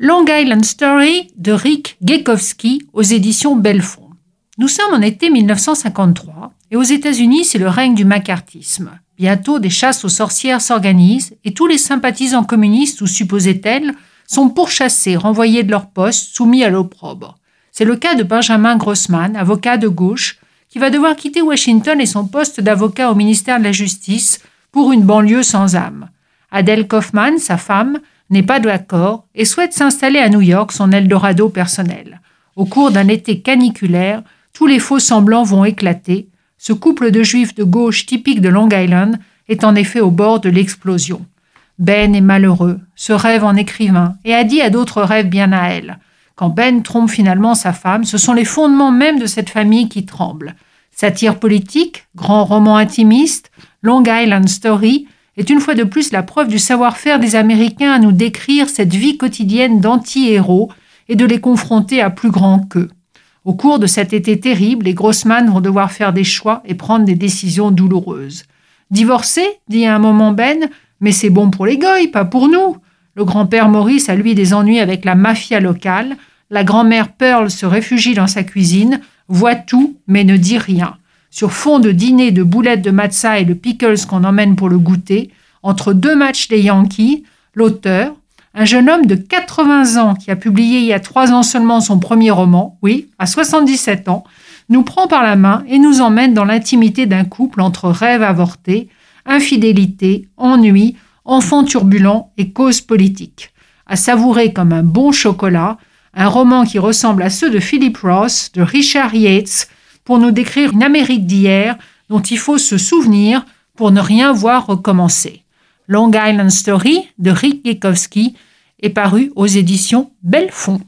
Long Island Story de Rick Gekowski aux éditions Belfond. Nous sommes en été 1953 et aux États-Unis, c'est le règne du macartisme. Bientôt, des chasses aux sorcières s'organisent et tous les sympathisants communistes, ou supposaient-elles, sont pourchassés, renvoyés de leur poste, soumis à l'opprobre. C'est le cas de Benjamin Grossman, avocat de gauche, qui va devoir quitter Washington et son poste d'avocat au ministère de la Justice pour une banlieue sans âme. Adele Kaufman, sa femme, n'est pas d'accord et souhaite s'installer à New York, son Eldorado personnel. Au cours d'un été caniculaire, tous les faux semblants vont éclater. Ce couple de juifs de gauche typique de Long Island est en effet au bord de l'explosion. Ben est malheureux, se rêve en écrivain et a dit à d'autres rêves bien à elle. Quand Ben trompe finalement sa femme, ce sont les fondements même de cette famille qui tremblent. Satire politique, grand roman intimiste, Long Island Story, est une fois de plus la preuve du savoir-faire des Américains à nous décrire cette vie quotidienne d'anti-héros et de les confronter à plus grand qu'eux. Au cours de cet été terrible, les Grossman vont devoir faire des choix et prendre des décisions douloureuses. Divorcer dit à un moment Ben, mais c'est bon pour les goy, pas pour nous. Le grand-père Maurice a lui des ennuis avec la mafia locale. La grand-mère Pearl se réfugie dans sa cuisine, voit tout, mais ne dit rien sur fond de dîner de boulettes de matza et de pickles qu'on emmène pour le goûter, entre deux matchs des Yankees, l'auteur, un jeune homme de 80 ans qui a publié il y a trois ans seulement son premier roman, oui, à 77 ans, nous prend par la main et nous emmène dans l'intimité d'un couple entre rêve avorté, infidélité, ennui, enfants turbulents et causes politiques. À savourer comme un bon chocolat, un roman qui ressemble à ceux de Philip Ross, de Richard Yates, pour nous décrire une Amérique d'hier dont il faut se souvenir pour ne rien voir recommencer. Long Island Story de Rick Gekowski est paru aux éditions Belfond.